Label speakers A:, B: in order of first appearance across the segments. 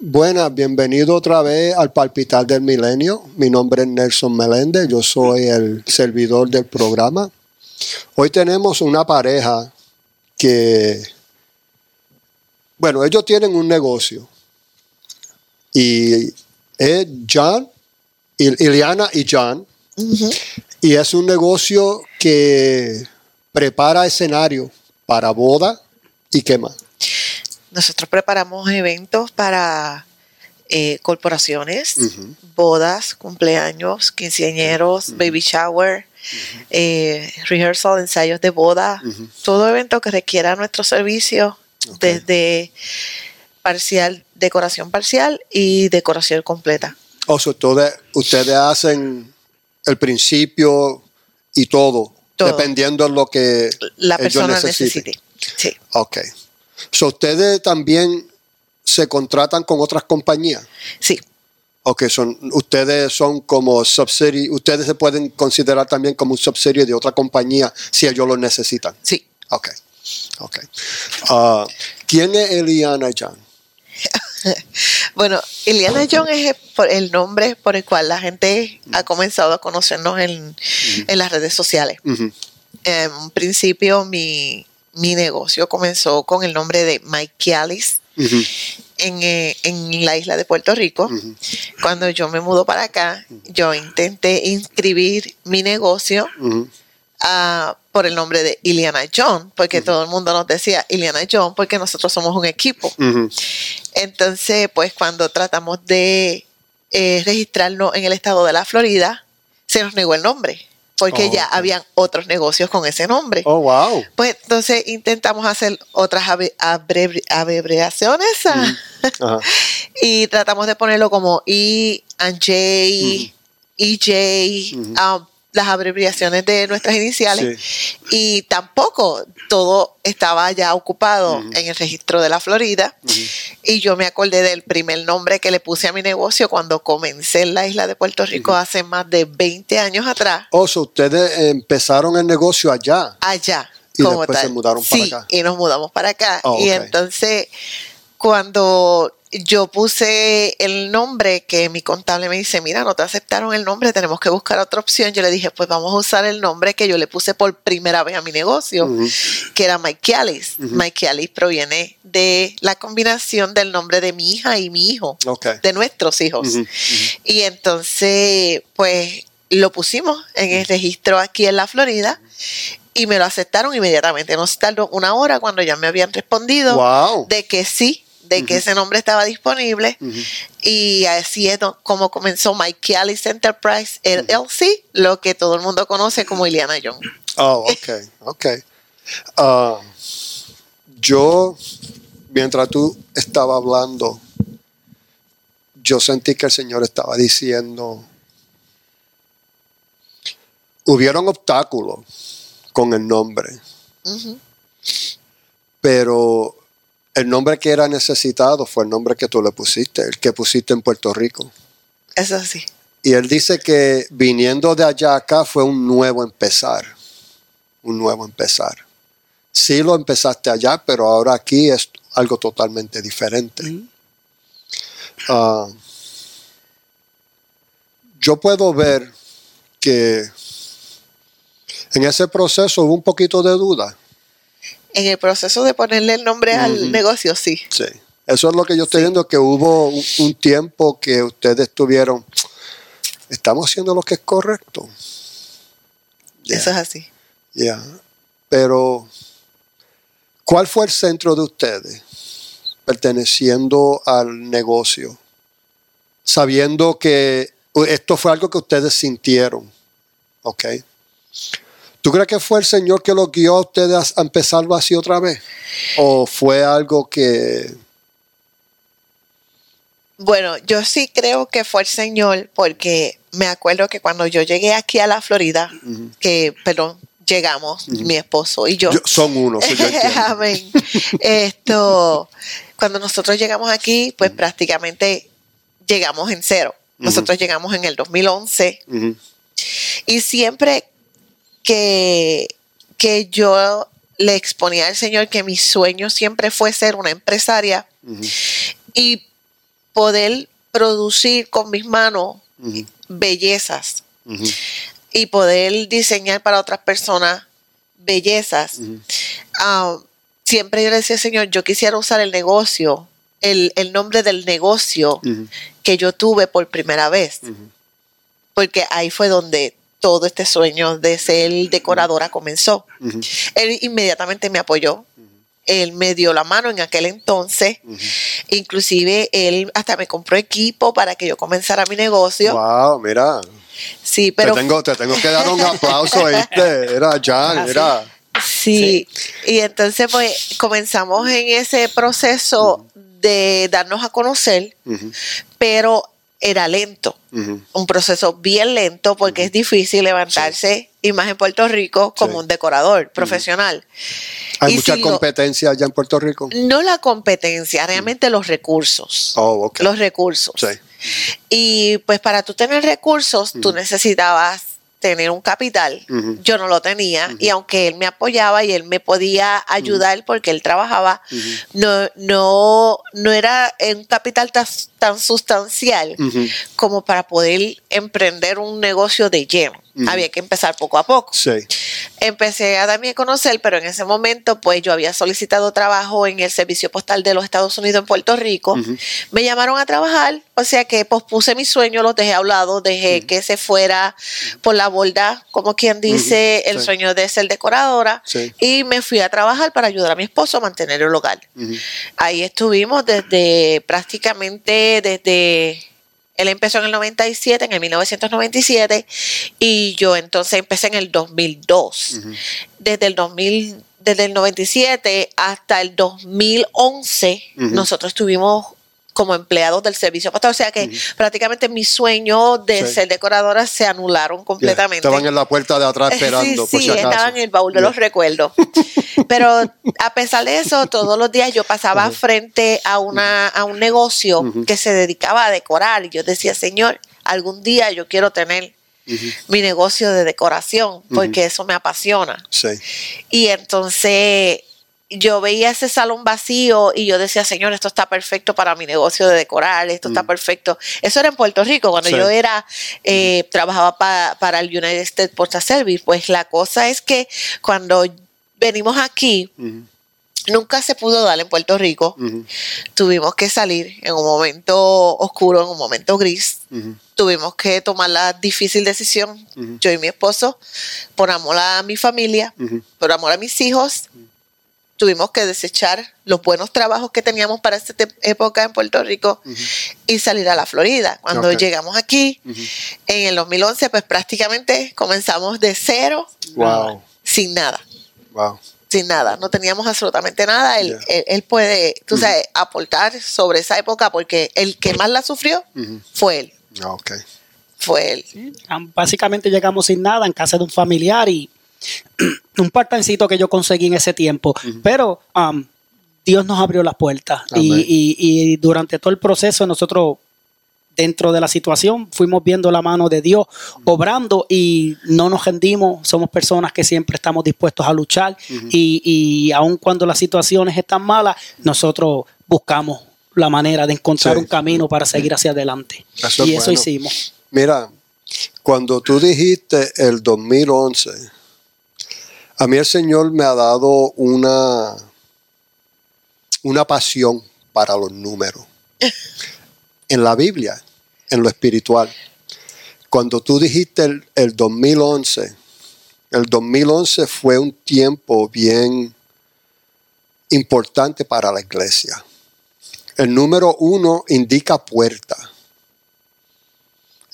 A: Buenas, bienvenido otra vez al Palpitar del Milenio. Mi nombre es Nelson Meléndez, yo soy el servidor del programa. Hoy tenemos una pareja que, bueno, ellos tienen un negocio y es John, Iliana y John, y es un negocio que prepara escenario para boda y qué más.
B: Nosotros preparamos eventos para eh, corporaciones, bodas, cumpleaños, quinceañeros, baby shower, eh, rehearsal, ensayos de boda, todo evento que requiera nuestro servicio, desde parcial, decoración parcial y decoración completa.
A: O sea, ustedes hacen el principio y todo, dependiendo de lo que
B: la persona necesite. Sí.
A: Ok. So, ¿Ustedes también se contratan con otras compañías?
B: Sí.
A: Ok, son, ustedes son como subsidiary, ustedes se pueden considerar también como un subsidio de otra compañía si ellos lo necesitan.
B: Sí.
A: Ok, ok. Ah, ¿Quién es Eliana John?
B: bueno, Eliana John es el nombre por el cual la gente ha comenzado a conocernos en, las redes sociales. En un principio, mi, mi negocio comenzó con el nombre de Mike Alice eh, en, la isla de Puerto Rico. Cuando yo me mudo para acá, yo intenté inscribir mi negocio ah, por el nombre de Iliana John, porque todo el mundo nos decía Iliana John, porque nosotros somos un equipo. Entonces, pues cuando tratamos de eh, registrarlo en el estado de la Florida, se nos negó el nombre porque oh, ya habían otros negocios con ese nombre.
A: Oh, wow.
B: Pues entonces intentamos hacer otras abreviaciones ah, y tratamos de ponerlo como E and J, EJ, las abreviaciones de nuestras iniciales y tampoco todo estaba ya ocupado en el registro de la Florida y yo me acordé del primer nombre que le puse a mi negocio cuando comencé en la isla de Puerto Rico hace más de 20 años atrás.
A: O sea, ustedes empezaron el negocio allá.
B: Allá.
A: Y después se mudaron para
B: acá. Y nos mudamos para acá. Oh, y entonces, cuando yo puse el nombre que mi contable me dice, mira, no te aceptaron el nombre, tenemos que buscar otra opción. Yo le dije, pues vamos a usar el nombre que yo le puse por primera vez a mi negocio, que era Mike Alice. Mike Alice proviene de la combinación del nombre de mi hija y mi hijo, de nuestros hijos. Y entonces, pues lo pusimos en el registro aquí en la Florida y me lo aceptaron inmediatamente. Nos tardó una hora cuando ya me habían respondido de que sí de que ese nombre estaba disponible. Y así es como comenzó Mike Alice Enterprise LLC, lo que todo el mundo conoce como Iliana Young.
A: Oh, ok, ok. Ah, yo, mientras tú estabas hablando, yo sentí que el Señor estaba diciendo, hubieron obstáculos con el nombre, pero el nombre que era necesitado fue el nombre que tú le pusiste, el que pusiste en Puerto Rico.
B: Eso sí.
A: Y él dice que viniendo de allá acá fue un nuevo empezar, un nuevo empezar. Sí lo empezaste allá, pero ahora aquí es algo totalmente diferente. Ah, yo puedo ver que en ese proceso hubo un poquito de duda
B: en el proceso de ponerle el nombre al negocio, sí.
A: Sí. Eso es lo que yo estoy viendo, que hubo un, tiempo que ustedes tuvieron, estamos haciendo lo que es correcto.
B: Eso es así.
A: Ya. Pero, ¿cuál fue el centro de ustedes perteneciendo al negocio? Sabiendo que esto fue algo que ustedes sintieron. ¿Ok? ¿Tú crees que fue el Señor que lo guió a ustedes a empezarlo así otra vez? ¿O fue algo que...
B: Bueno, yo sí creo que fue el Señor porque me acuerdo que cuando yo llegué aquí a la Florida, que, perdón, llegamos, mi esposo y yo.
A: son uno,
B: Amén. Esto, cuando nosotros llegamos aquí, pues prácticamente llegamos en cero. Nosotros llegamos en el 2011 y siempre que, que yo le exponía al Señor que mi sueño siempre fue ser una empresaria. Y poder producir con mis manos bellezas y poder diseñar para otras personas bellezas. Ah, siempre yo le decía, Señor, yo quisiera usar el negocio, el, nombre del negocio que yo tuve por primera vez. Porque ahí fue donde todo este sueño de ser decoradora comenzó. Él inmediatamente me apoyó. Él me dio la mano en aquel entonces. Inclusive él hasta me compró equipo para que yo comenzara mi negocio.
A: Wow, mira.
B: Sí, pero.
A: Te tengo, te tengo que dar un aplauso, ¿viste? Era Jan, era.
B: Sí. y entonces pues comenzamos en ese proceso de darnos a conocer, pero era lento, un proceso bien lento porque es difícil levantarse, y más en Puerto Rico, como un decorador profesional.
A: ¿Hay mucha competencia allá en Puerto Rico?
B: No la competencia, realmente los recursos.
A: Oh,
B: los recursos. Y pues para tú tener recursos, tú necesitabas tener un capital. Yo no lo tenía y aunque él me apoyaba y él me podía ayudar porque él trabajaba, no, no, no era un capital tan, sustancial como para poder emprender un negocio de lleno. Había que empezar poco a poco. Empecé a darme a conocer, pero en ese momento, pues yo había solicitado trabajo en el Servicio Postal de los Estados Unidos en Puerto Rico. Me llamaron a trabajar, o sea que pospuse mi sueño, los dejé a un lado, dejé que se fuera por la borda, como quien dice, el sueño de ser decoradora. Y me fui a trabajar para ayudar a mi esposo a mantener el hogar. Ahí estuvimos desde prácticamente desde él empezó en el 97, en el 1997, y yo entonces empecé en el 2002. Desde el 2000, desde el 97 hasta el 2011, nosotros estuvimos como empleados del servicio postal. O sea que prácticamente mis sueños de ser decoradora se anularon completamente.
A: Estaban en la puerta de atrás esperando.
B: sí, sí, estaban en el baúl de los recuerdos. Pero a pesar de eso, todos los días yo pasaba frente a, una, a un negocio que se dedicaba a decorar y yo decía, Señor, algún día yo quiero tener mi negocio de decoración porque eso me apasiona.
A: Sí.
B: Y entonces yo veía ese salón vacío y yo decía, Señor, esto está perfecto para mi negocio de decorar, esto está mm. perfecto. Eso era en Puerto Rico, cuando yo era, eh, trabajaba para el United States Postal Service. Pues la cosa es que cuando venimos aquí, nunca se pudo dar en Puerto Rico. Tuvimos que salir en un momento oscuro, en un momento gris. Tuvimos que tomar la difícil decisión, yo y mi esposo, por amor a mi familia, por amor a mis hijos tuvimos que desechar los buenos trabajos que teníamos para esta época en Puerto Rico y salir a la Florida. Cuando llegamos aquí, en el 2011, pues prácticamente comenzamos de cero, sin nada. Sin nada, no teníamos absolutamente nada. Él, él, puede, tú sabes, aportar sobre esa época porque el que más la sufrió fue él.
A: Ah,
B: fue él.
C: Básicamente llegamos sin nada en casa de un familiar y un partancito que yo conseguí en ese tiempo, pero um, Dios nos abrió las puertas. Y, durante todo el proceso nosotros dentro de la situación fuimos viendo la mano de Dios obrando y no nos rendimos, somos personas que siempre estamos dispuestos a luchar y, y aun cuando las situaciones están malas, nosotros buscamos la manera de encontrar un camino para seguir hacia adelante. y eso hicimos.
A: Mira, cuando tú dijiste el 2011, a mí el Señor me ha dado una, una pasión para los números. En la Biblia, en lo espiritual. Cuando tú dijiste el, el 2011, el 2011 fue un tiempo bien importante para la iglesia. El número uno indica puerta.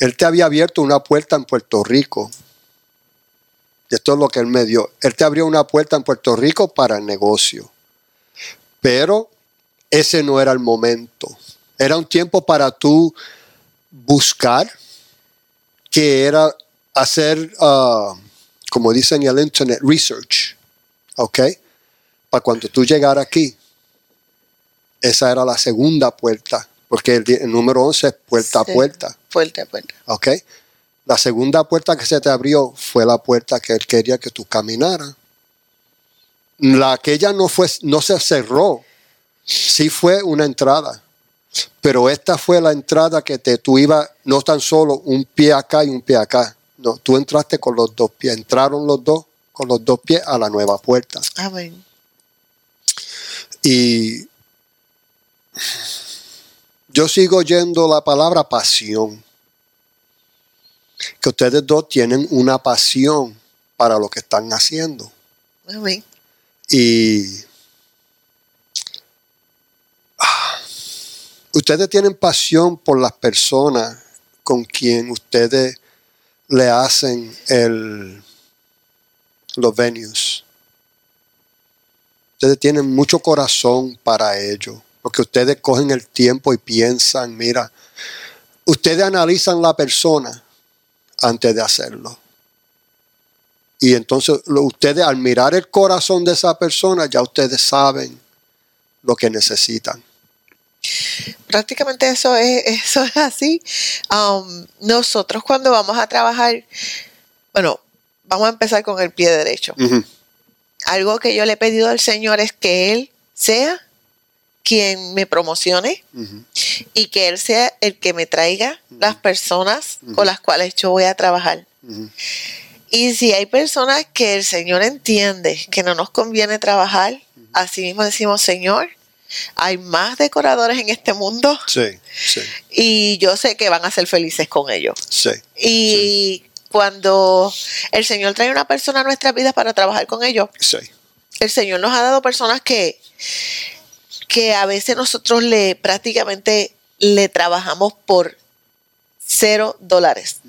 A: Él te había abierto una puerta en Puerto Rico esto es lo que Él me dio. Él te abrió una puerta en Puerto Rico para el negocio. Pero ese no era el momento. Era un tiempo para tú buscar, que era hacer, uh, como dicen en el Internet, research. ¿Ok? Para cuando tú llegaras aquí. Esa era la segunda puerta, porque el, número 11 es puerta a puerta.
B: Puerta a puerta.
A: ¿Ok? La segunda puerta que se te abrió fue la puerta que él quería que tú caminaras. La aquella no fue, no se cerró, sí fue una entrada. Pero esta fue la entrada que te, tú ibas no tan solo un pie acá y un pie acá. No, tú entraste con los dos pies. Entraron los dos con los dos pies a la nueva puerta.
B: Amén.
A: Y yo sigo oyendo la palabra pasión. Que ustedes dos tienen una pasión para lo que están haciendo. Y ustedes tienen pasión por las personas con quien ustedes le hacen el, los venues. Ustedes tienen mucho corazón para ello, porque ustedes cogen el tiempo y piensan, mira, ustedes analizan la persona antes de hacerlo. Y entonces ustedes al mirar el corazón de esa persona, ya ustedes saben lo que necesitan
B: prácticamente eso es, eso es así. Um, nosotros cuando vamos a trabajar, bueno, vamos a empezar con el pie derecho. Algo que yo le he pedido al Señor es que Él sea quien me promocione y que Él sea el que me traiga las personas con las cuales yo voy a trabajar. Y si hay personas que el Señor entiende que no nos conviene trabajar, así mismo decimos, Señor, hay más decoradores en este mundo.
A: Sí, sí.
B: Y yo sé que van a ser felices con ellos.
A: Sí.
B: Y cuando el Señor trae una persona a nuestras vidas para trabajar con ellos,
A: sí.
B: el Señor nos ha dado personas que, que a veces nosotros le prácticamente le trabajamos por cero dólares.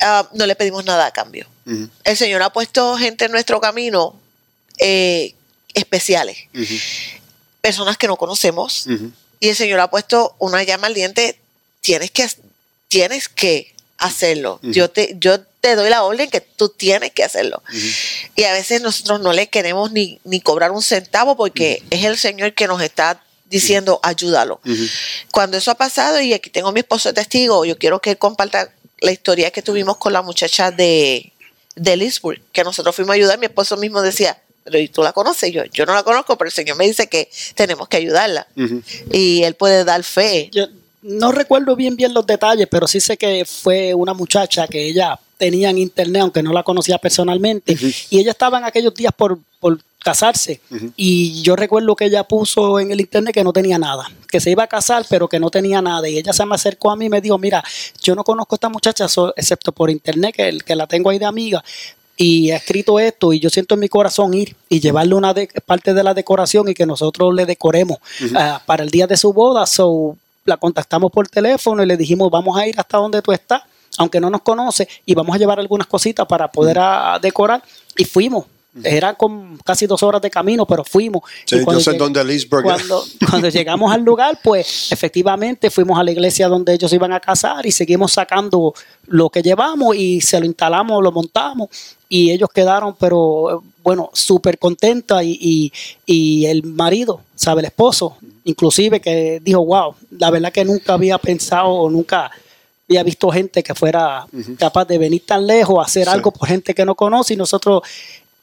B: Ah, no le pedimos nada a cambio. El Señor ha puesto gente en nuestro camino eh, especiales. Personas que no conocemos. Y el Señor ha puesto una llama al diente, tienes que, tienes que hacerlo. yo, te, yo te doy la orden que tú tienes que hacerlo. Y a veces nosotros no le queremos ni, ni cobrar un centavo porque es el Señor que nos está diciendo ayúdalo. Cuando eso ha pasado, y aquí tengo a mi esposo de testigo, yo quiero que él comparta la historia que tuvimos con la muchacha de, de Lisburg, que nosotros fuimos a ayudar, mi esposo mismo decía, pero tú la conoces, yo, yo no la conozco, pero el Señor me dice que tenemos que ayudarla. Y Él puede dar fe.
C: Yo no recuerdo bien bien los detalles, pero sí sé que fue una muchacha que ella tenía en internet, aunque no la conocía personalmente, y ella estaba en aquellos días por, por casarse. Y yo recuerdo que ella puso en el internet que no tenía nada, que se iba a casar, pero que no tenía nada. Y ella se me acercó a mí y me dijo, mira, yo no conozco a esta muchacha, excepto por internet, que, que la tengo ahí de amiga, y ha escrito esto y yo siento en mi corazón ir y llevarle una parte de la decoración y que nosotros le decoremos ah, para el día de su boda. So, la contactamos por teléfono y le dijimos, vamos a ir hasta donde tú estás, aunque no nos conoce, y vamos a llevar algunas cositas para poder decorar. Y fuimos. Era con casi dos horas de camino, pero fuimos.
A: Sí, yo sé dónde
C: cuando, cuando llegamos al lugar, pues efectivamente fuimos a la iglesia donde ellos iban a casar y seguimos sacando lo que llevamos y se lo instalamos, lo montamos y ellos quedaron, pero bueno, súper contentos y, el marido, ¿sabe? El esposo, inclusive que dijo, wow, la verdad que nunca había pensado o nunca había visto gente que fuera capaz de venir tan lejos, hacer algo por gente que no conoce y nosotros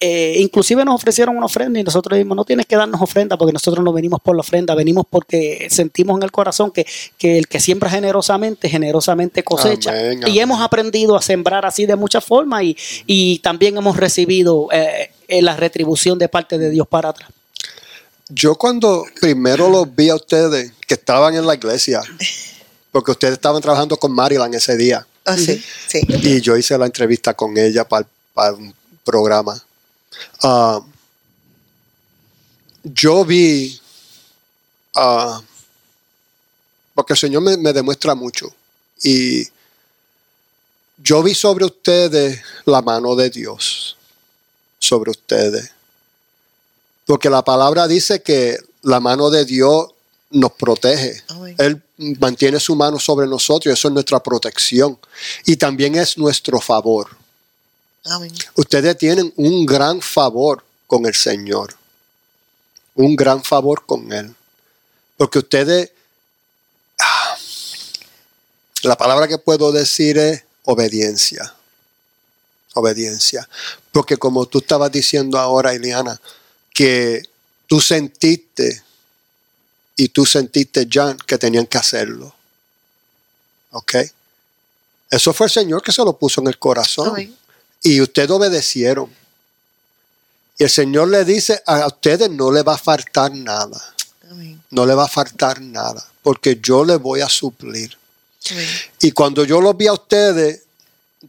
C: eh, inclusive nos ofrecieron una ofrenda y nosotros dijimos, no tienes que darnos ofrenda porque nosotros no venimos por la ofrenda, venimos porque sentimos en el corazón que, el que siembra generosamente, generosamente cosecha. y hemos aprendido a sembrar así de muchas formas y, también hemos recibido eh, la retribución de parte de Dios para atrás.
A: Yo cuando primero los vi a ustedes que estaban en la iglesia, porque ustedes estaban trabajando con Maryland ese día.
B: Oh, sí, sí.
A: Y yo hice la entrevista con ella para, para un programa. Ah, yo vi, uh, porque el Señor me, demuestra mucho, y yo vi sobre ustedes la mano de Dios, sobre ustedes. Porque la palabra dice que la mano de Dios nos protege. Él mantiene su mano sobre nosotros y eso es nuestra protección. Y también es nuestro favor. Ustedes tienen un gran favor con el Señor. Un gran favor con Él. Porque ustedes, ah, la palabra que puedo decir es obediencia. Obediencia. Porque como tú estabas diciendo ahora, Eliana, que tú sentiste y tú sentiste, Jan, que tenían que hacerlo. ¿Ok? Eso fue el Señor que se lo puso en el corazón. Y ustedes obedecieron. Y el Señor le dice, a ustedes no le va a faltar nada. No le va a faltar nada, porque yo le voy a suplir. Y cuando yo los vi a ustedes,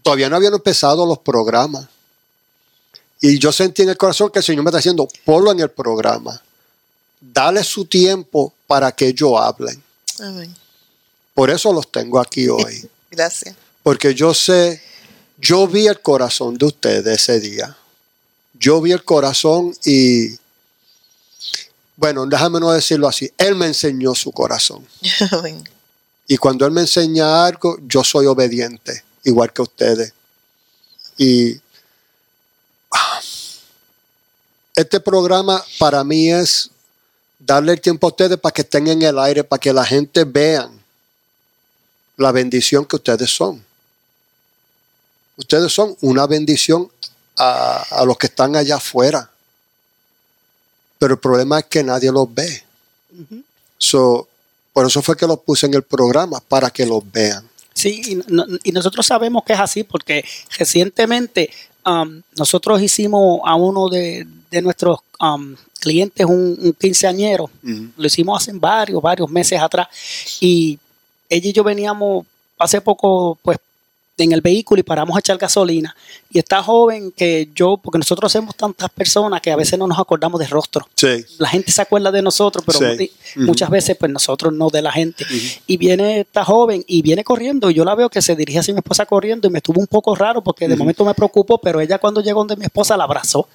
A: todavía no habían empezado los programas. Y yo sentí en el corazón que el Señor me está diciendo, ponlo en el programa. Dale su tiempo para que ellos hablen. Por eso los tengo aquí hoy.
B: Gracias.
A: Porque yo sé, yo vi el corazón de ustedes ese día. Yo vi el corazón y, bueno, déjame no decirlo así, Él me enseñó su corazón. y cuando Él me enseña algo, yo soy obediente, igual que ustedes. Y este programa para mí es darle el tiempo a ustedes para que estén en el aire, para que la gente vean la bendición que ustedes son. Ustedes son una bendición a, los que están allá afuera. Pero el problema es que nadie los ve. por eso fue que los puse en el programa, para que los vean.
C: Sí, y, nosotros sabemos que es así, porque recientemente um, nosotros hicimos a uno de, nuestros um, clientes un, quinceañero. Lo hicimos hace varios, varios meses atrás. Y ella y yo veníamos hace poco, pues, en el vehículo y paramos a echar gasolina. Y está joven que yo, porque nosotros hacemos tantas personas que a veces no nos acordamos de rostro. La gente se acuerda de nosotros, pero muchas veces pues nosotros no de la gente. Y viene esta joven y viene corriendo. Y yo la veo que se dirige hacia mi esposa corriendo y me estuvo un poco raro porque de momento me preocupó, pero ella cuando llegó donde mi esposa la abrazó.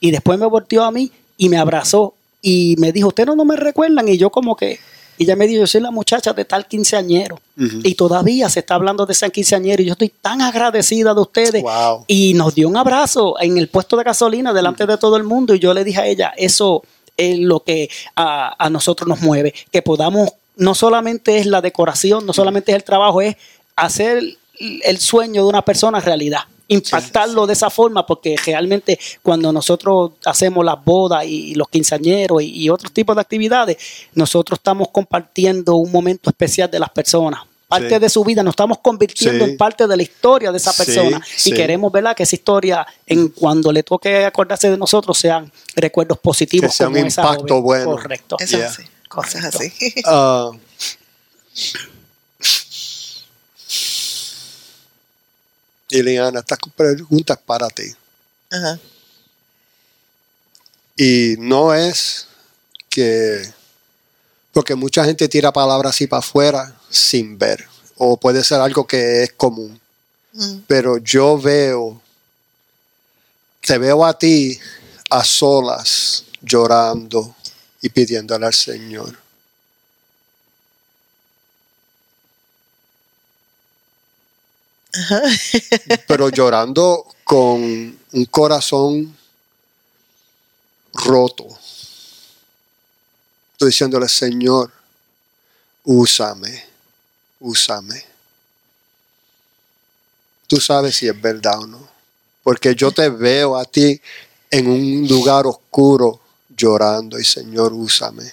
C: Y después me volteó a mí y me abrazó y me dijo, ustedes no me recuerdan. Y yo como que y ella me dijo, yo soy la muchacha de tal quinceañero. Y todavía se está hablando de ese quinceañero. Y yo estoy tan agradecida de ustedes. Y nos dio un abrazo en el puesto de gasolina delante de todo el mundo. Y yo le dije a ella, eso es lo que a, a nosotros nos mueve. Que podamos, no solamente es la decoración, no solamente es el trabajo, es hacer el sueño de una persona realidad impactarlo de esa forma, porque realmente cuando nosotros hacemos las bodas y los quinceañeros y, otros tipos de actividades, nosotros estamos compartiendo un momento especial de las personas. Parte de su vida, nos estamos convirtiendo en parte de la historia de esa persona y queremos ¿verdad? que esa historia, en cuando le toque acordarse de nosotros, sean recuerdos positivos.
A: Que sea un impacto bueno.
C: Correcto.
B: Eso Cosas así.
A: Ah, Liliana, estas preguntas para ti. Y no es que, porque mucha gente tira palabras así para afuera sin ver, o puede ser algo que es común. Pero yo veo, te veo a ti a solas, llorando y pidiéndole al Señor. Pero llorando con un corazón roto. Estoy diciéndole, Señor, úsame, úsame. Tú sabes si es verdad o no. Porque yo te veo a ti en un lugar oscuro llorando y Señor, úsame.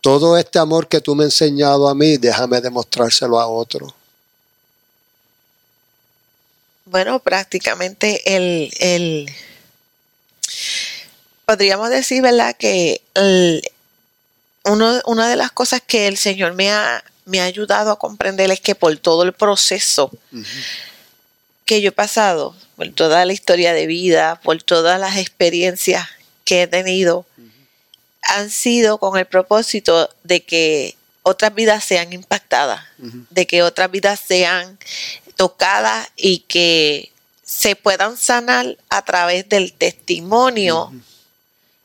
A: Todo este amor que tú me has enseñado a mí, déjame demostrárselo a otro.
B: Bueno, prácticamente el, podríamos decir, ¿verdad? Que una de las cosas que el Señor me ha, me ha ayudado a comprender es que por todo el proceso que yo he pasado, por toda la historia de vida, por todas las experiencias que he tenido, han sido con el propósito de que otras vidas sean impactadas, de que otras vidas sean tocadas y que se puedan sanar a través del testimonio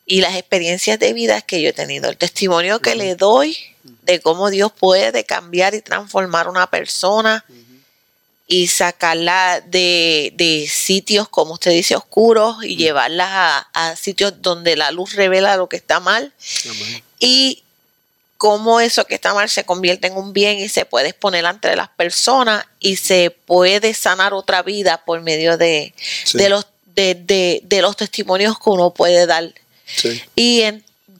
B: y las experiencias de vida que yo he tenido. El testimonio que le doy de cómo Dios puede cambiar y transformar una persona y sacarla de, sitios, como usted dice, oscuros y llevarla a, sitios donde la luz revela lo que está mal. Y cómo eso que está mal se convierte en un bien y se puede exponer ante las personas y se puede sanar otra vida por medio de, los, de, los testimonios que uno puede dar. Y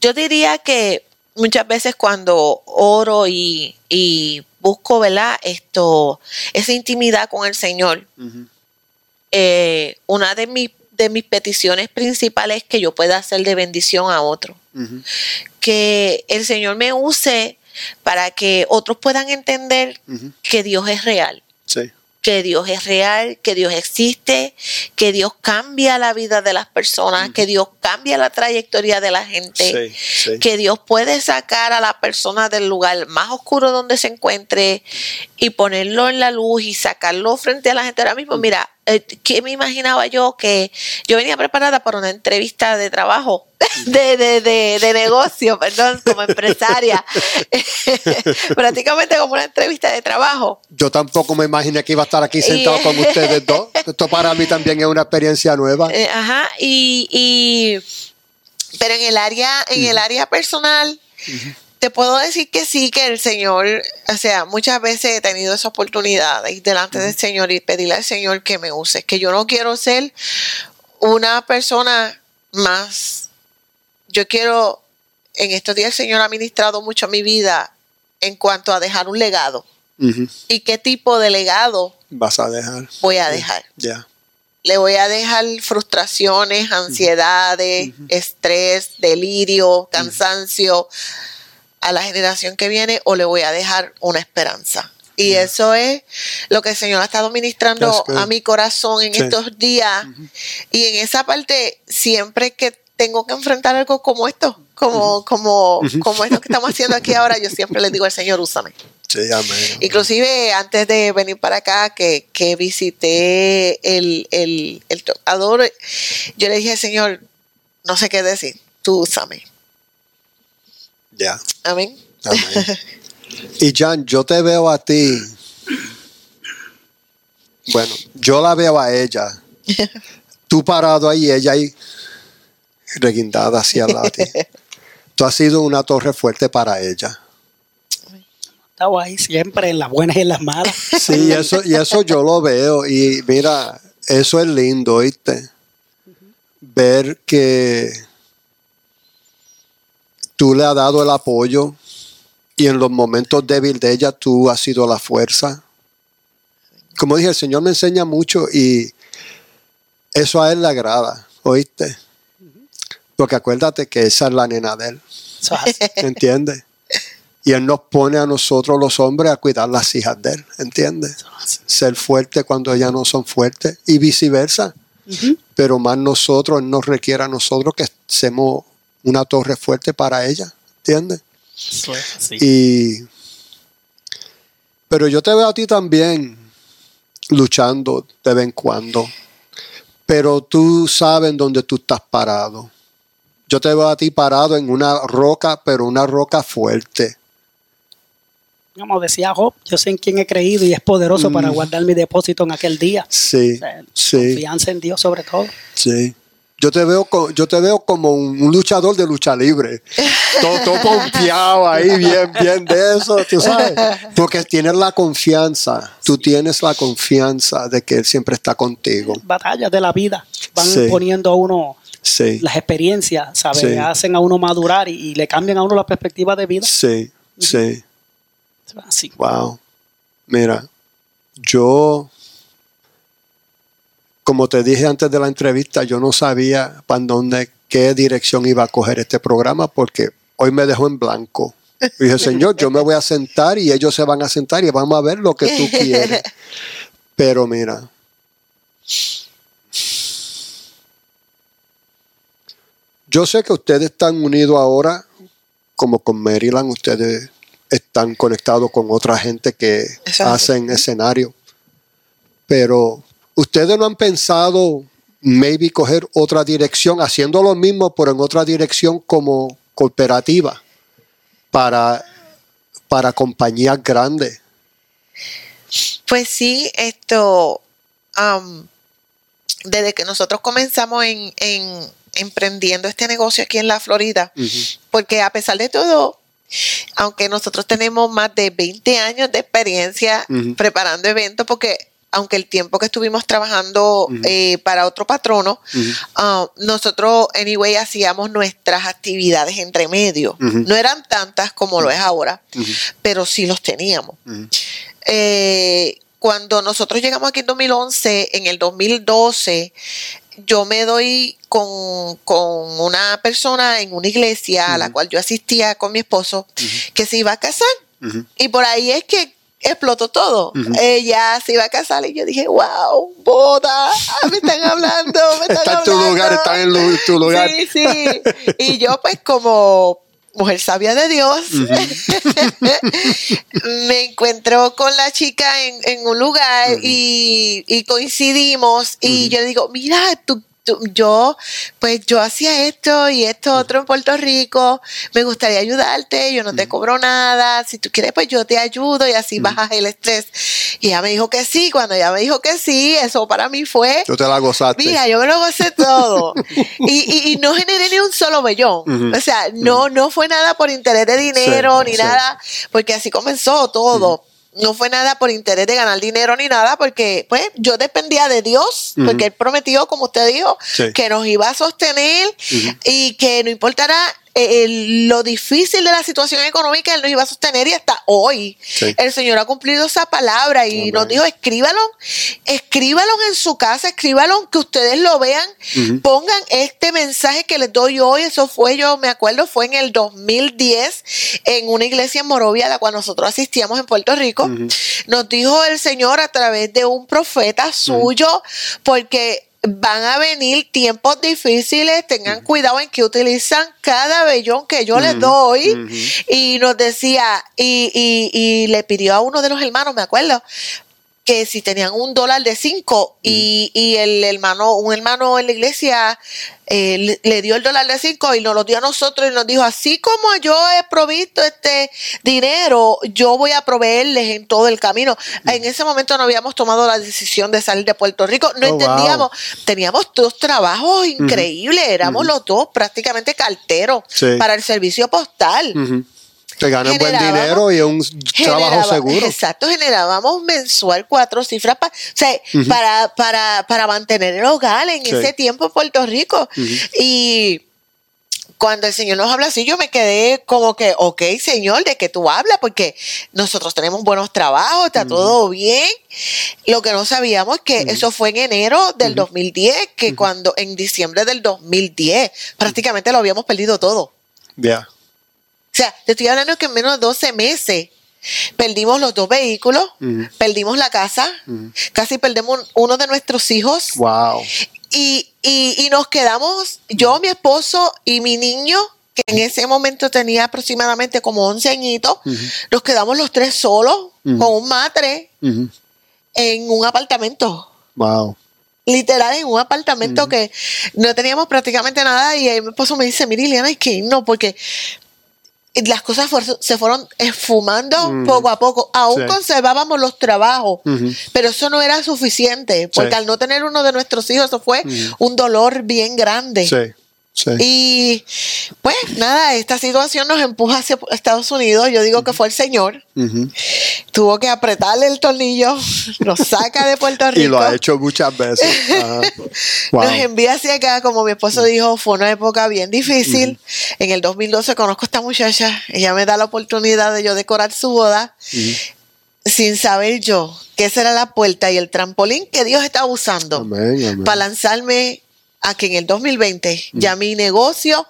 B: yo diría que muchas veces cuando oro y, busco, ¿verdad? Esto, esa intimidad con el Señor, eh, una de mis, de mis peticiones principales es que yo pueda hacer de bendición a otro. Que el Señor me use para que otros puedan entender que Dios es real. Sí. Que Dios es real, que Dios existe, que Dios cambia la vida de las personas, que Dios cambia la trayectoria de la gente, que Dios puede sacar a la persona del lugar más oscuro donde se encuentre y ponerlo en la luz y sacarlo frente a la gente. Ahora mismo, mira, eh, ¿qué me imaginaba yo? Que yo venía preparada para una entrevista de trabajo, de, de, de, de negocio, perdón, como empresaria, prácticamente como una entrevista de trabajo.
A: Yo tampoco me imaginé que iba a estar aquí sentado con ustedes dos. Esto para mí también es una experiencia nueva.
B: Eh, ajá, y, y, pero en el área, en el área personal, te puedo decir que sí, que el Señor, o sea, muchas veces he tenido esa oportunidad de ir delante del Señor y pedirle al Señor que me use, que yo no quiero ser una persona más. Yo quiero, en estos días el Señor ha ministrado mucho mi vida en cuanto a dejar un legado. ¿Y qué tipo de legado
A: vas a dejar?
B: Voy a dejar. Ya. Le voy a dejar frustraciones, ansiedades, estrés, delirio, cansancio a la generación que viene o le voy a dejar una esperanza. Y eso es lo que el Señor ha estado ministrando a mi corazón en estos días. Y en esa parte, siempre que tengo que enfrentar algo como esto, como, como, como esto que estamos haciendo aquí ahora, yo siempre le digo al Señor, úsame.
A: Sí, amén,
B: Inclusive antes de venir para acá, que, que visité el, el, el tocador, yo le dije, Señor, no sé qué decir, tú úsame.
A: Ya.
B: Amén.
A: Y Jan, yo te veo a ti. Bueno, yo la veo a ella. Tú parado ahí, ella ahí reguindada hacia la ti. Tú has sido una torre fuerte para ella.
C: Estaba ahí siempre en las buenas y en las malas.
A: Sí, eso, y eso yo lo veo. Y mira, eso es lindo, ¿oíste? Ver que tú le has dado el apoyo y en los momentos débiles de ella tú has sido la fuerza. Como dije, el Señor me enseña mucho y eso a Él le agrada, ¿oíste? Porque acuérdate que esa es la nena de Él. ¿Entiendes? Y Él nos pone a nosotros los hombres a cuidar las hijas de Él, ¿entiendes? Ser fuerte cuando ellas no son fuertes y viceversa. Pero más nosotros, Él nos requiere a nosotros que seamos una torre fuerte para ella, ¿entiendes? Y, pero yo te veo a ti también luchando de vez en cuando, pero tú sabes dónde tú estás parado. Yo te veo a ti parado en una roca, pero una roca fuerte.
C: Como decía Job, yo sé en quién he creído y es poderoso para mm. guardar mi depósito en aquel día.
A: Sí, sí.
C: Confianza en Dios sobre todo.
A: Sí. Yo te veo, yo te veo como un, luchador de lucha libre. todo, todo confiado ahí, bien, bien de eso, tú sabes. Porque tienes la confianza, tú tienes la confianza de que Él siempre está contigo.
C: Batallas de la vida van poniendo a uno las experiencias, ¿sabes? Hacen a uno madurar y, le cambian a uno la perspectiva de vida.
A: Sí, sí. Así. Wow. Mira, yo como te dije antes de la entrevista, yo no sabía para dónde, qué dirección iba a coger este programa porque hoy me dejó en blanco. Y dije, Señor, yo me voy a sentar y ellos se van a sentar y vamos a ver lo que tú quieres. Pero mira, yo sé que ustedes están unidos ahora, como con Maryland, ustedes están conectados con otra gente que hacen escenario. Pero ¿Ustedes no han pensado maybe coger otra dirección, haciendo lo mismo, pero en otra dirección como cooperativa para, para compañías grandes?
B: Pues sí, esto, desde que nosotros comenzamos en, emprendiendo este negocio aquí en la Florida, porque a pesar de todo, aunque nosotros tenemos más de 20 años de experiencia preparando eventos, porque aunque el tiempo que estuvimos trabajando eh, para otro patrono, ah, nosotros, anyway, hacíamos nuestras actividades entre medio. No eran tantas como lo es ahora, pero sí los teníamos. Eh, cuando nosotros llegamos aquí en 2011, en el 2012, yo me doy con, una persona en una iglesia a la cual yo asistía con mi esposo que se iba a casar. Y por ahí es que explotó todo. Ella se iba a casar y yo dije, wow, boda, me están hablando, me están
A: está en tu lugar, está en tu lugar.
B: Sí, sí. Y yo pues como mujer sabia de Dios, me encuentro con la chica en, un lugar y, coincidimos y yo le digo, mira, tú yo, pues yo hacía esto y esto otro en Puerto Rico, me gustaría ayudarte, yo no te cobro nada, si tú quieres, pues yo te ayudo y así bajas el estrés. Y ella me dijo que sí, cuando ella me dijo que sí, eso para mí fue...
A: Yo te la gozaste.
B: Mira, yo me lo gocé todo. y, y, no generé ni un solo bellón. O sea, no, no fue nada por interés de dinero ni nada, porque así comenzó todo no fue nada por interés de ganar dinero ni nada, porque pues yo dependía de Dios, porque Él prometió, como usted dijo, que nos iba a sostener y que no lo difícil de la situación económica, Él nos iba a sostener y hasta hoy el Señor ha cumplido esa palabra y nos dijo, escríbalo, escríbalo en su casa, escríbalo, que ustedes lo vean, pongan este mensaje que les doy hoy, eso fue, yo me acuerdo, fue en el 2010 en una iglesia en Morovia, a la cual nosotros asistíamos en Puerto Rico, nos dijo el Señor a través de un profeta suyo, porque van a venir tiempos difíciles, tengan cuidado en que utilizan cada vellón que yo les doy. Y nos decía, y, y, y le pidió a uno de los hermanos, me acuerdo, que si tenían un dólar de cinco y, y, el hermano, un hermano en la iglesia eh, le, dio el dólar de cinco y nos lo dio a nosotros y nos dijo, así como yo he provisto este dinero, yo voy a proveerles en todo el camino. En ese momento no habíamos tomado la decisión de salir de Puerto Rico, no oh, entendíamos, teníamos dos trabajos increíbles, éramos los dos prácticamente carteros para el servicio postal.
A: Te ganan buen dinero y es un trabajo seguro.
B: Exacto, generábamos mensual cuatro cifras para, para, para, mantener el hogar en ese tiempo en Puerto Rico. Y cuando el Señor nos habla así, yo me quedé como que, ok, Señor, ¿de qué tú hablas? Porque nosotros tenemos buenos trabajos, está todo bien. Lo que no sabíamos es que eso fue en enero del 2010, que cuando en diciembre del 2010 prácticamente lo habíamos perdido todo.
A: Ya.
B: Sea, te estoy hablando que en menos de 12 meses perdimos los dos vehículos, perdimos la casa, casi perdemos uno de nuestros hijos.
A: Wow.
B: Y, nos quedamos, yo, mi esposo y mi niño, que en ese momento tenía aproximadamente como 11 añitos, nos quedamos los tres solos, con un matre, en un apartamento.
A: Wow.
B: Literal en un apartamento que no teníamos prácticamente nada y mi esposo me dice, mira Liliana, hay que irnos porque las cosas se fueron esfumando poco a poco. Aún conservábamos los trabajos, pero eso no era suficiente, porque al no tener uno de nuestros hijos, eso fue un dolor bien grande.
A: Sí.
B: Y pues nada, esta situación nos empuja hacia Estados Unidos. Yo digo que fue el Señor. Tuvo que apretarle el tornillo, nos saca de Puerto Rico.
A: y lo ha hecho muchas veces.
B: Nos envía hacia acá, como mi esposo dijo, fue una época bien difícil. En el 2012 conozco a esta muchacha. Ella me da la oportunidad de yo decorar su boda. Sin saber yo que esa era la puerta y el trampolín que Dios estaba usando para lanzarme a que en el 2020 ya mi negocio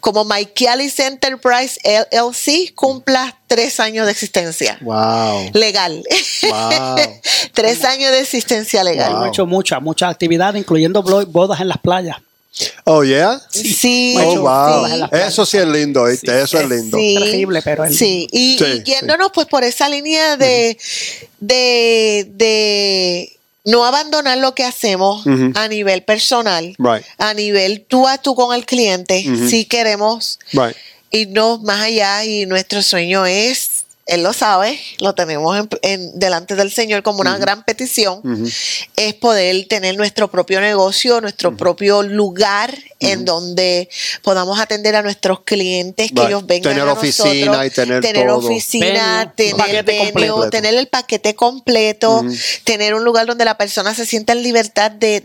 B: como Michaelis Enterprise LLC cumpla tres años de existencia.
A: Wow.
B: Legal. Wow. tres años de existencia legal.
C: Hemos hecho muchas, muchas actividades, incluyendo bodas en las playas.
A: Oh, yeah.
B: Sí.
A: Oh, wow. Eso sí es lindo, ¿viste? Eso es lindo.
B: Sí.
C: Terrible, pero es
B: Sí. Y, y yéndonos pues por esa línea de, de, de no abandonar lo que hacemos a nivel personal, a nivel tú a tú con el cliente, si queremos irnos más allá y nuestro sueño es él lo sabe, lo tenemos en, delante del Señor como una gran petición, es poder tener nuestro propio negocio, nuestro propio lugar en donde podamos atender a nuestros clientes, que ellos vengan
A: tener
B: a
A: oficina y tener,
B: tener oficina, tener tener el paquete completo, tener un lugar donde la persona se sienta en libertad de,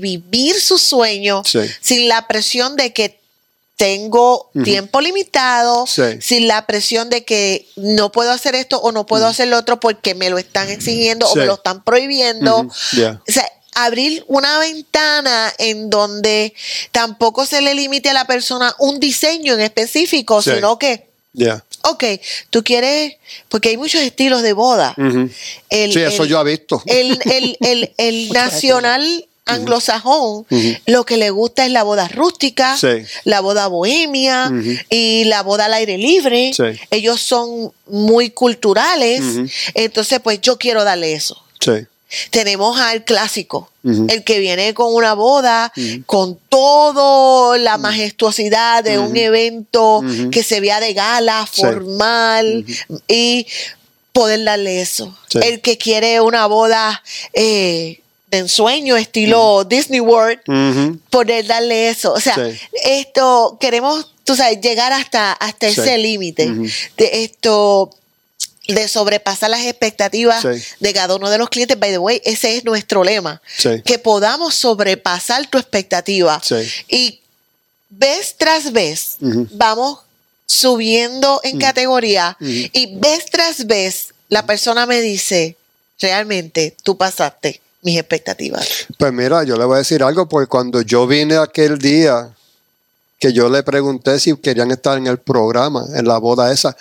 B: vivir su sueño sin la presión de que tengo tiempo limitado, sin la presión de que no puedo hacer esto o no puedo hacer lo otro porque me lo están exigiendo o me lo están prohibiendo. O sea, abrir una ventana en donde tampoco se le limite a la persona un diseño en específico, sino que, ok, tú quieres, porque hay muchos estilos de boda.
A: sí, eso yo he visto.
B: El, el, el nacional anglosajón, lo que le gusta es la boda rústica, la boda bohemia y la boda al aire libre. Ellos son muy culturales, entonces pues yo quiero darle eso. Tenemos al clásico, el que viene con una boda, con toda la majestuosidad de un evento que se vea de gala, formal, y poder darle eso. El que quiere una boda eh, de ensueño, estilo Disney World, poder darle eso. O sea, esto queremos, tú sabes, llegar hasta, hasta ese límite de esto de sobrepasar las expectativas de cada uno de los clientes. By the way, ese es nuestro lema. Que podamos sobrepasar tu expectativa. Y vez tras vez vamos subiendo en categoría y vez tras vez la persona me dice, realmente tú pasaste mis expectativas.
A: Pues mira, yo le voy a decir algo, porque cuando yo vine aquel día, que yo le pregunté si querían estar en el programa, en la boda esa,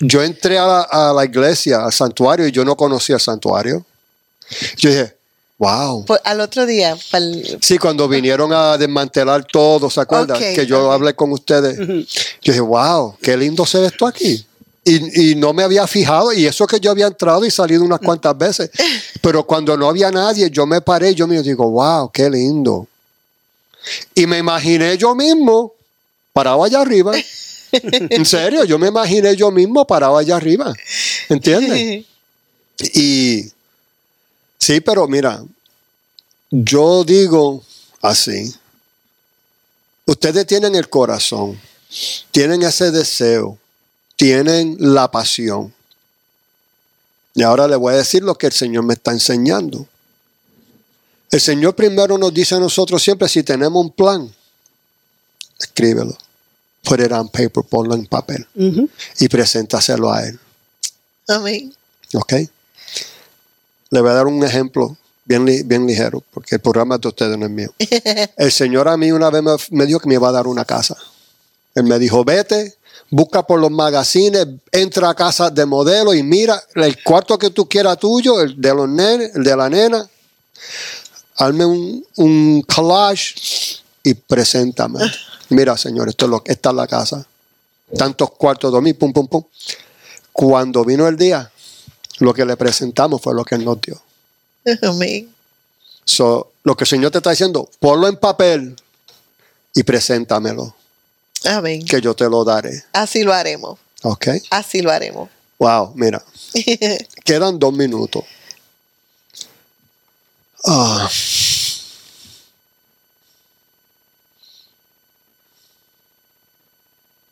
A: yo entré a la, iglesia, al santuario, y yo no conocía el santuario. Yo dije, wow.
B: Pues, al otro día.
A: Sí, cuando vinieron a desmantelar todo, ¿se acuerdan? que yo hablé con ustedes. Yo dije, wow, qué lindo se ve esto aquí. Y, no me había fijado, y eso que yo había entrado y salido unas cuantas veces. Pero cuando no había nadie, yo me paré, yo me digo, wow, qué lindo. Y me imaginé yo mismo parado allá arriba. en serio, yo me imaginé yo mismo parado allá arriba. ¿Entiendes? Y sí, pero mira, yo digo así. Ustedes tienen el corazón, tienen ese deseo tienen la pasión. Y ahora le voy a decir lo que el Señor me está enseñando. El Señor primero nos dice a nosotros siempre, si tenemos un plan, escríbelo. Put it on paper, ponlo en papel. Y preséntaselo a Él.
B: Amén.
A: ¿Ok? Le voy a dar un ejemplo bien, bien ligero, porque el programa de ustedes no es mío. El Señor a mí una vez me dijo que me iba a dar una casa. Él me dijo, vete busca por los magazines, entra a casa de modelo y mira el cuarto que tú quieras tuyo, el de los nenes, el de la nena. Hazme un, collage y preséntame. Mira, señor, esto es lo, esta es la casa. Tantos cuartos dormir, pum, pum, pum. Cuando vino el día, lo que le presentamos fue lo que él nos dio.
B: Amén.
A: So, lo que el Señor te está diciendo, ponlo en papel y preséntamelo.
B: Amén.
A: Que yo te lo daré.
B: Así lo haremos.
A: Ok.
B: Así lo haremos.
A: Wow, mira. Quedan dos minutos. Ah.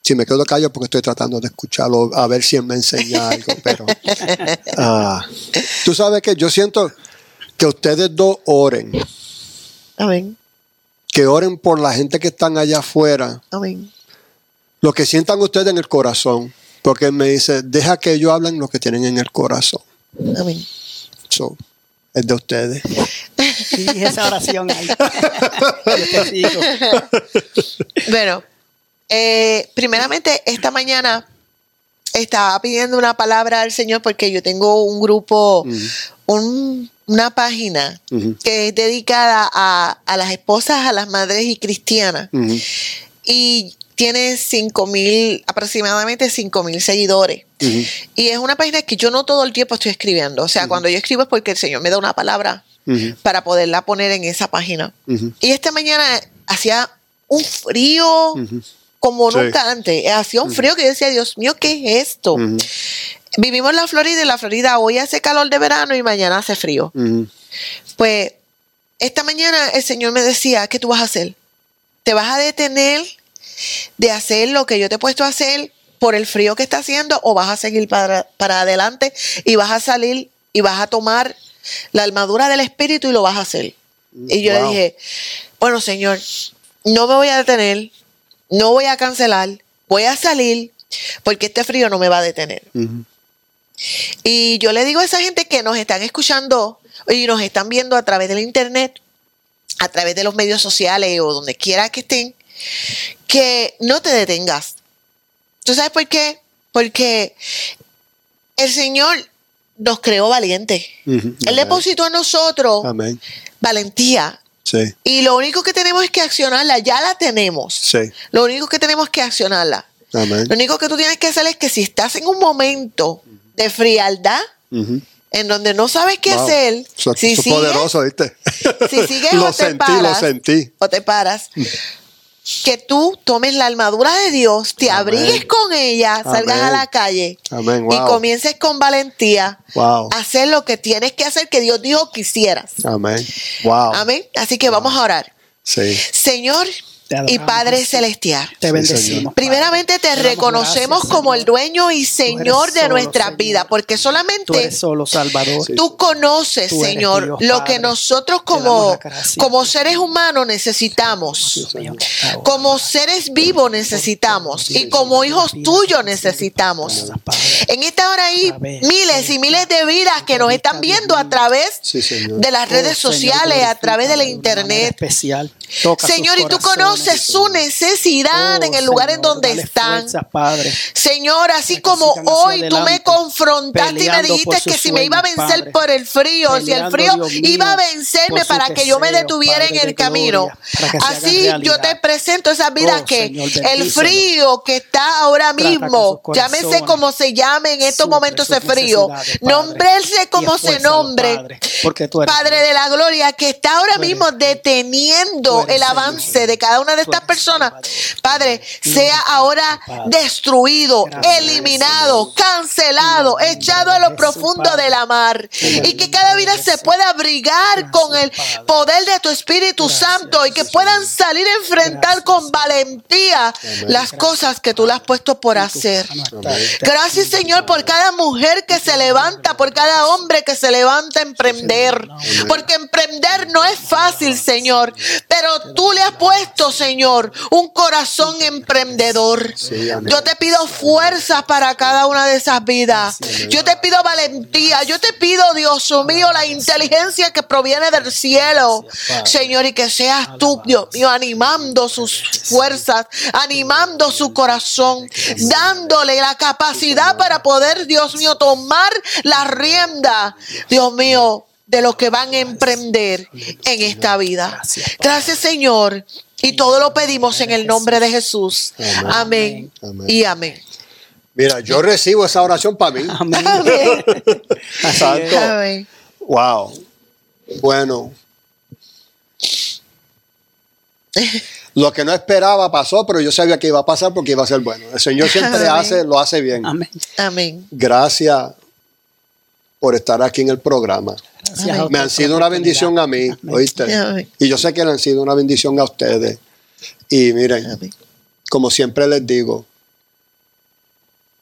A: Si me quedo callado porque estoy tratando de escucharlo, a ver si él me enseña algo, pero ah. tú sabes que yo siento que ustedes dos oren.
B: Amén.
A: Que oren por la gente que están allá afuera.
B: Amén
A: lo que sientan ustedes en el corazón, porque él me dice, deja que ellos hablen lo que tienen en el corazón.
B: Amén.
A: So, es de ustedes.
C: Sí, esa oración ahí.
B: bueno, eh, primeramente esta mañana estaba pidiendo una palabra al Señor porque yo tengo un grupo, una página que es dedicada a, las esposas, a las madres y cristianas. Y tiene 5 mil, aproximadamente 5 mil seguidores. Y es una página que yo no todo el tiempo estoy escribiendo. O sea, cuando yo escribo es porque el Señor me da una palabra para poderla poner en esa página. Y esta mañana hacía un frío como nunca antes. Hacía un frío que yo decía, Dios mío, ¿qué es esto? vivimos en la Florida y la Florida hoy hace calor de verano y mañana hace frío. Pues esta mañana el Señor me decía, ¿qué tú vas a hacer? ¿Te vas a detener de hacer lo que yo te he puesto a hacer por el frío que está haciendo o vas a seguir para, para adelante y vas a salir y vas a tomar la armadura del Espíritu y lo vas a hacer? Y yo le dije, bueno, Señor, no me voy a detener, no voy a cancelar, voy a salir porque este frío no me va a detener. Y yo le digo a esa gente que nos están escuchando y nos están viendo a través del internet, a través de los medios sociales o donde quiera que estén, que no te detengas. ¿Tú sabes por qué? Porque el Señor nos creó valientes. Él depositó en nosotros valentía. Y lo único que tenemos es que accionarla. Ya la tenemos. Lo único que tenemos es que accionarla. Lo único que tú tienes que hacer es que si estás en un momento de frialdad, en donde no sabes qué hacer, si sigues,
A: poderoso, ¿viste?
B: Si sigues lo o te paras, lo sentí. o te paras, que tú tomes la armadura de Dios, te abrigues con ella, salgas a la calle y comiences con valentía a hacer lo que tienes que hacer que Dios dijo que hicieras.
A: Amén. Wow.
B: Amén. Así que vamos a orar.
A: Sí.
B: Señor, y Padre Celestial.
C: Te bendecimos.
B: Primeramente te reconocemos como el dueño y Señor de nuestra vida, porque solamente
C: solo Salvador.
B: tú conoces, Señor, lo que nosotros como, como seres humanos necesitamos, como seres vivos necesitamos y como hijos tuyos necesitamos. En esta hora hay miles y miles de vidas que nos están viendo a través de las redes oh, sociales, a través de la internet.
C: Especial.
B: Señor, y tú conoces su necesidad en el lugar en donde están. Señor, así como hoy tú me confrontaste y me dijiste que si me iba a vencer por el frío, si el frío iba a vencerme para que yo me detuviera en el camino. Así yo te presento esa vida oh, que el frío que está ahora mismo, llámese como se llame en estos momentos ese frío, nombrese como se nombre, Padre de la gloria, que está ahora mismo deteniendo el avance de cada una de estas personas, Padre, sea ahora destruido, eliminado, cancelado, echado a lo profundo de la mar. Y que cada vida se pueda abrigar con el poder de tu Espíritu Santo y que puedan salir a enfrentar con valentía las cosas que tú le has puesto por hacer. Gracias, Señor, por cada mujer que se levanta, por cada hombre que se levanta a emprender. Porque emprender no es fácil, Señor, pero tú le has puesto, Señor, un corazón emprendedor. Yo te pido fuerza para cada una de esas vidas. Yo te pido valentía. Yo te pido, Dios mío, la inteligencia que proviene del cielo. Señor, y que seas tú, Dios mío, animando sus fuerzas, animando su corazón, dándole la capacidad para poder, Dios mío, tomar la rienda, Dios mío, de lo que van a emprender en esta vida. Gracias, Señor. Y todo lo pedimos en el nombre de Jesús. Amén. Y amén.
A: Mira, yo recibo esa oración para mí.
C: Amén.
A: Santo. Wow. Bueno. Lo que no esperaba pasó, pero yo sabía que iba a pasar porque iba a ser bueno. El Señor siempre hace, lo hace bien.
C: Amén.
B: Amén.
A: Gracias por estar aquí en el programa. Me han sido una bendición a mí, ¿oíste? Y yo sé que le han sido una bendición a ustedes. Y miren, como siempre les digo,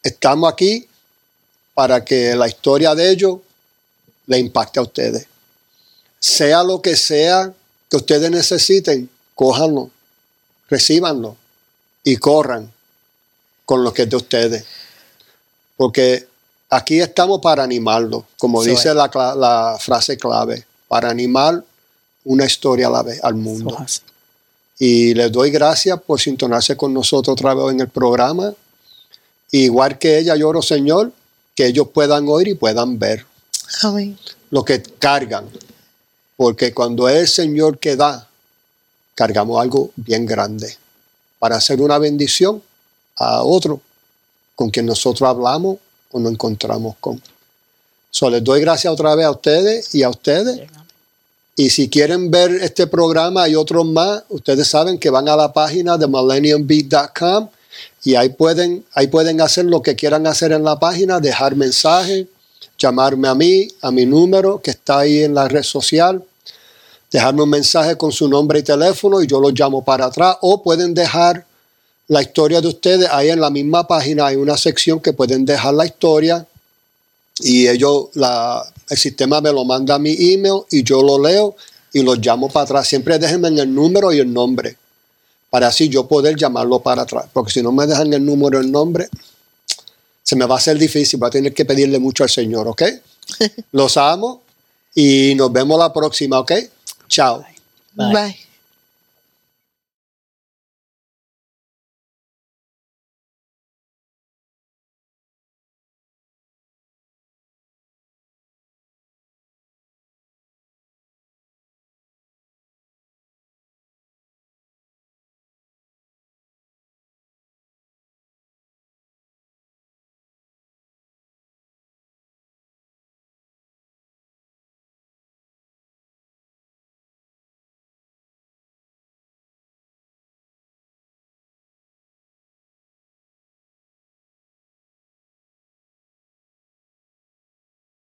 A: estamos aquí para que la historia de ellos le impacte a ustedes. Sea lo que sea que ustedes necesiten, cójanlo, recíbanlo y corran con lo que es de ustedes. Porque Aquí estamos para animarlo, como dice la, frase clave, para animar una historia a la vez al mundo. Y les doy gracias por sintonarse con nosotros otra vez en el programa. Igual que ella, lloro, Señor, que ellos puedan oír y puedan ver lo que cargan. Porque cuando es el Señor que da, cargamos algo bien grande para hacer una bendición a otro con quien nosotros hablamos nos encontramos con. So, les doy gracias otra vez a ustedes y a ustedes. Y si quieren ver este programa y otros más, ustedes saben que van a la página de millenniumbeat.com Y ahí pueden, ahí pueden hacer lo que quieran hacer en la página, dejar mensaje, llamarme a mí, a mi número que está ahí en la red social, dejarme un mensaje con su nombre y teléfono y yo los llamo para atrás. O pueden dejar la historia de ustedes ahí en la misma página. Hay una sección que pueden dejar la historia y ellos, la, el sistema me lo manda a mi email y yo lo leo y los llamo para atrás. Siempre déjenme en el número y el nombre para así yo poder llamarlo para atrás. Porque si no me dejan el número y el nombre, se me va a hacer difícil. Voy a tener que pedirle mucho al Señor, ¿ok? Los amo y nos vemos la próxima, ¿ok? Chao.
B: Bye.